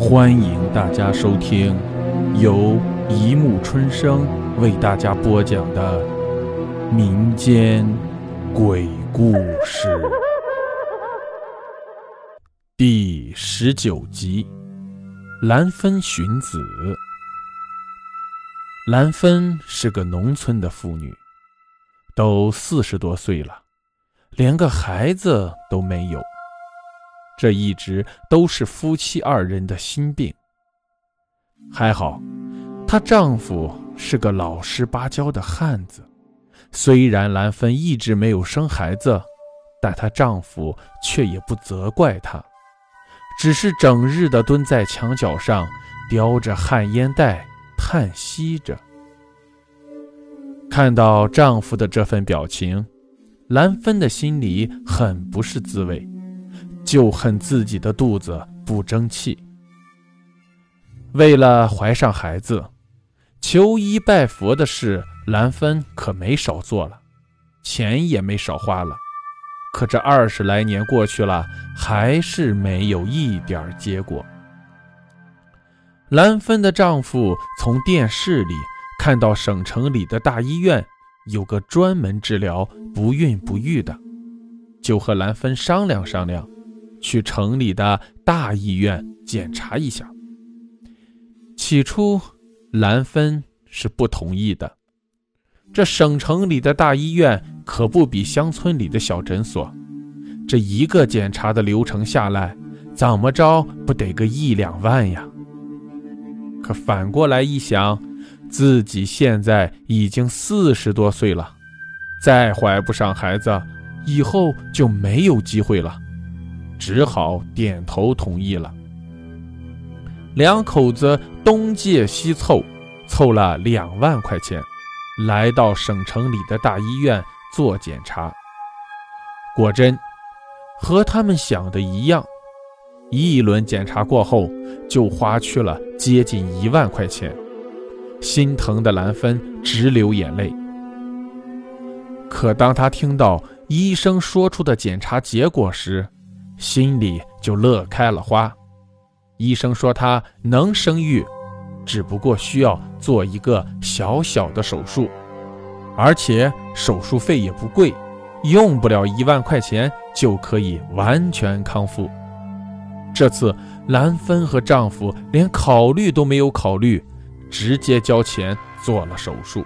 欢迎大家收听由一木春生为大家播讲的民间鬼故事第十九集《兰芬寻子》。兰芬是个农村的妇女，都四十多岁了，连个孩子都没有。这一直都是夫妻二人的心病。还好，她丈夫是个老实巴交的汉子。虽然兰芬一直没有生孩子，但她丈夫却也不责怪她，只是整日的蹲在墙角上，叼着旱烟袋，叹息着。看到丈夫的这份表情，兰芬的心里很不是滋味。就恨自己的肚子不争气。为了怀上孩子，求医拜佛的事，兰芬可没少做了，钱也没少花了。可这二十来年过去了，还是没有一点结果。兰芬的丈夫从电视里看到省城里的大医院有个专门治疗不孕不育的，就和兰芬商量商量。去城里的大医院检查一下。起初，兰芬是不同意的。这省城里的大医院可不比乡村里的小诊所，这一个检查的流程下来，怎么着不得个一两万呀？可反过来一想，自己现在已经四十多岁了，再怀不上孩子，以后就没有机会了。只好点头同意了。两口子东借西凑，凑了两万块钱，来到省城里的大医院做检查。果真，和他们想的一样，一轮检查过后，就花去了接近一万块钱。心疼的兰芬直流眼泪。可当他听到医生说出的检查结果时，心里就乐开了花。医生说她能生育，只不过需要做一个小小的手术，而且手术费也不贵，用不了一万块钱就可以完全康复。这次兰芬和丈夫连考虑都没有考虑，直接交钱做了手术。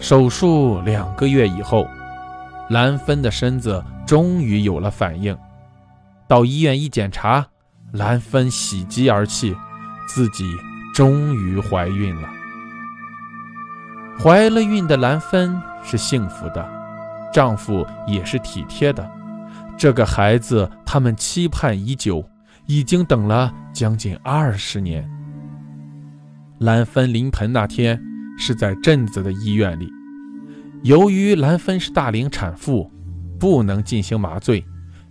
手术两个月以后，兰芬的身子。终于有了反应，到医院一检查，兰芬喜极而泣，自己终于怀孕了。怀了孕的兰芬是幸福的，丈夫也是体贴的。这个孩子他们期盼已久，已经等了将近二十年。兰芬临盆那天是在镇子的医院里，由于兰芬是大龄产妇。不能进行麻醉，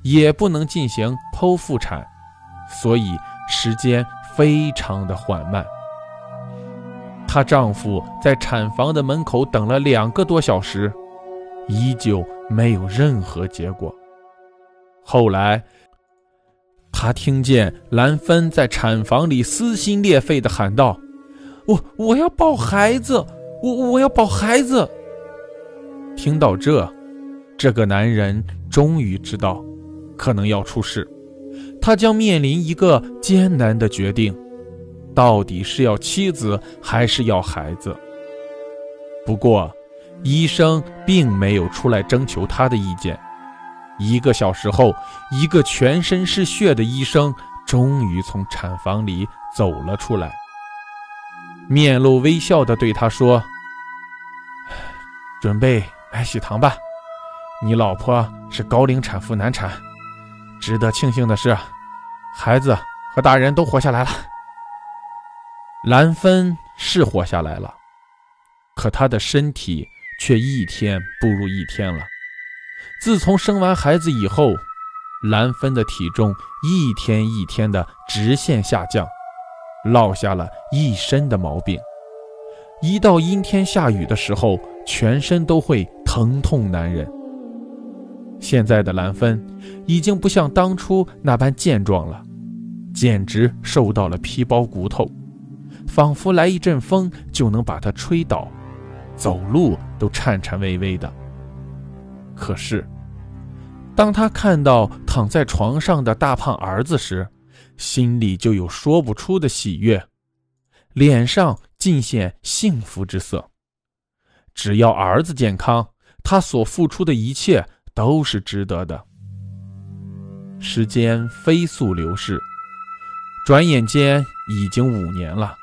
也不能进行剖腹产，所以时间非常的缓慢。她丈夫在产房的门口等了两个多小时，依旧没有任何结果。后来，他听见兰芬在产房里撕心裂肺地喊道：“我我要抱孩子，我我要抱孩子。”听到这。这个男人终于知道，可能要出事，他将面临一个艰难的决定：到底是要妻子还是要孩子？不过，医生并没有出来征求他的意见。一个小时后，一个全身是血的医生终于从产房里走了出来，面露微笑地对他说：“准备买喜糖吧。”你老婆是高龄产妇难产，值得庆幸的是，孩子和大人都活下来了。兰芬是活下来了，可她的身体却一天不如一天了。自从生完孩子以后，兰芬的体重一天一天的直线下降，落下了一身的毛病。一到阴天下雨的时候，全身都会疼痛难忍。现在的兰芬已经不像当初那般健壮了，简直瘦到了皮包骨头，仿佛来一阵风就能把他吹倒，走路都颤颤巍巍的。可是，当他看到躺在床上的大胖儿子时，心里就有说不出的喜悦，脸上尽显幸福之色。只要儿子健康，他所付出的一切都是值得的。时间飞速流逝，转眼间已经五年了。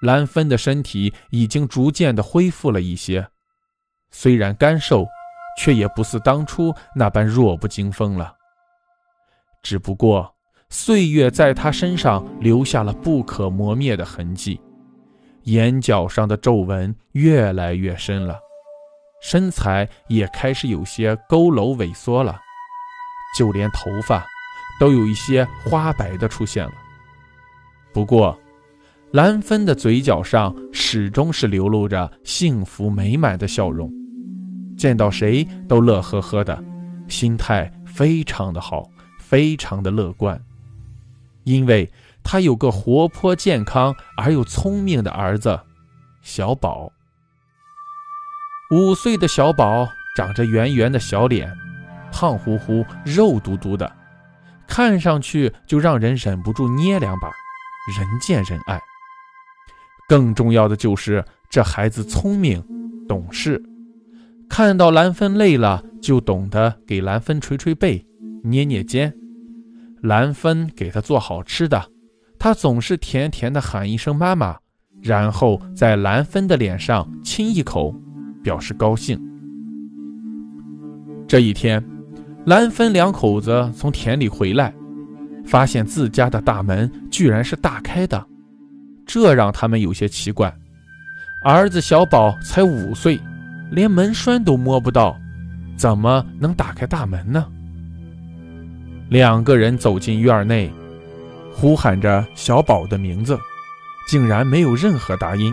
兰芬的身体已经逐渐的恢复了一些，虽然干瘦，却也不似当初那般弱不禁风了。只不过。岁月在他身上留下了不可磨灭的痕迹，眼角上的皱纹越来越深了，身材也开始有些佝偻萎缩了，就连头发都有一些花白的出现了。不过，兰芬的嘴角上始终是流露着幸福美满的笑容，见到谁都乐呵呵的，心态非常的好，非常的乐观。因为他有个活泼、健康而又聪明的儿子，小宝。五岁的小宝长着圆圆的小脸，胖乎乎、肉嘟嘟的，看上去就让人忍不住捏两把，人见人爱。更重要的就是这孩子聪明、懂事，看到兰芬累了，就懂得给兰芬捶捶背、捏捏肩。兰芬给他做好吃的，他总是甜甜的喊一声“妈妈”，然后在兰芬的脸上亲一口，表示高兴。这一天，兰芬两口子从田里回来，发现自家的大门居然是大开的，这让他们有些奇怪。儿子小宝才五岁，连门栓都摸不到，怎么能打开大门呢？两个人走进院内，呼喊着小宝的名字，竟然没有任何答音，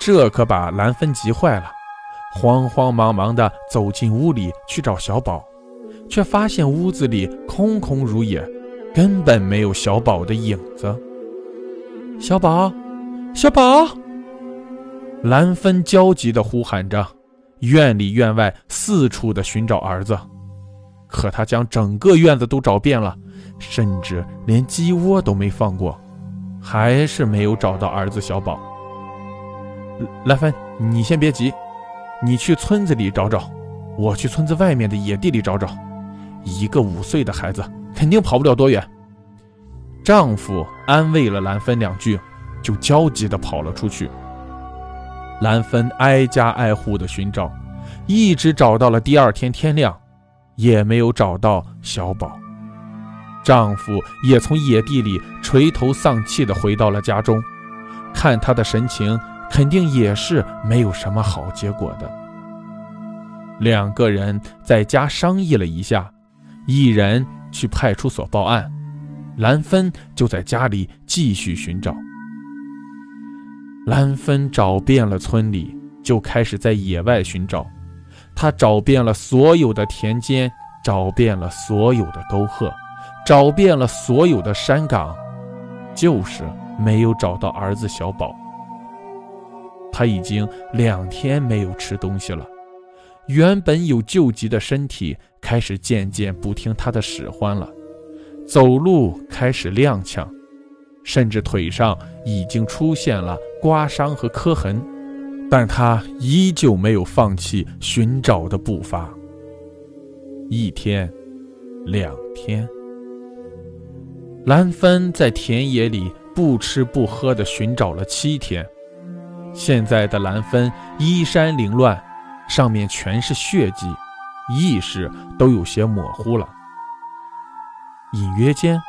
这可把兰芬急坏了，慌慌忙忙地走进屋里去找小宝，却发现屋子里空空如也，根本没有小宝的影子。小宝，小宝！兰芬焦急地呼喊着，院里院外四处的寻找儿子。可他将整个院子都找遍了，甚至连鸡窝都没放过，还是没有找到儿子小宝。兰芬，你先别急，你去村子里找找，我去村子外面的野地里找找。一个五岁的孩子肯定跑不了多远。丈夫安慰了兰芬两句，就焦急地跑了出去。兰芬挨家挨户地寻找，一直找到了第二天天亮。也没有找到小宝，丈夫也从野地里垂头丧气地回到了家中，看他的神情，肯定也是没有什么好结果的。两个人在家商议了一下，一人去派出所报案，兰芬就在家里继续寻找。兰芬找遍了村里，就开始在野外寻找。他找遍了所有的田间，找遍了所有的沟壑，找遍了所有的山岗，就是没有找到儿子小宝。他已经两天没有吃东西了，原本有救急的身体开始渐渐不听他的使唤了，走路开始踉跄，甚至腿上已经出现了刮伤和磕痕。但他依旧没有放弃寻找的步伐。一天，两天，兰芬在田野里不吃不喝地寻找了七天。现在的兰芬衣衫凌乱，上面全是血迹，意识都有些模糊了。隐约间，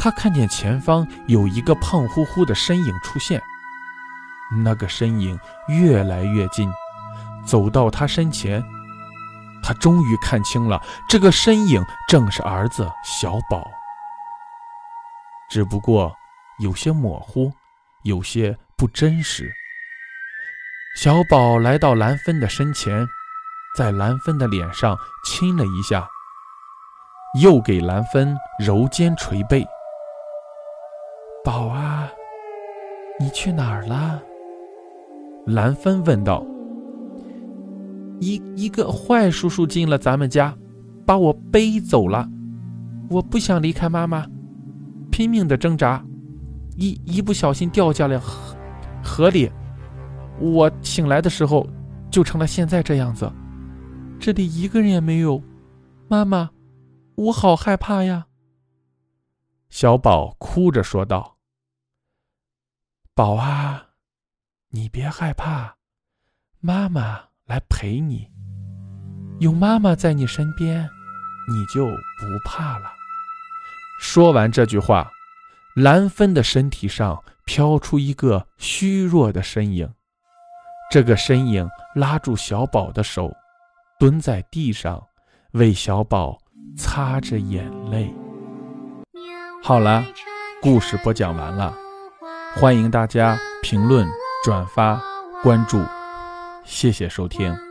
他看见前方有一个胖乎乎的身影出现。那个身影越来越近，走到他身前，他终于看清了，这个身影正是儿子小宝。只不过有些模糊，有些不真实。小宝来到兰芬的身前，在兰芬的脸上亲了一下，又给兰芬揉肩捶背，宝啊，你去哪儿了？兰芬问道。一一个坏叔叔进了咱们家，把我背走了。我不想离开妈妈，拼命的挣扎，一一不小心掉下了河河里。我醒来的时候，就成了现在这样子。这里一个人也没有，妈妈，我好害怕呀。小宝哭着说道：“宝啊，你别害怕，妈妈来陪你。有妈妈在你身边，你就不怕了。”说完这句话，兰芬的身体上飘出一个虚弱的身影。这个身影拉住小宝的手，蹲在地上，为小宝擦着眼泪。好了，故事播讲完了，欢迎大家评论、转发、关注，谢谢收听。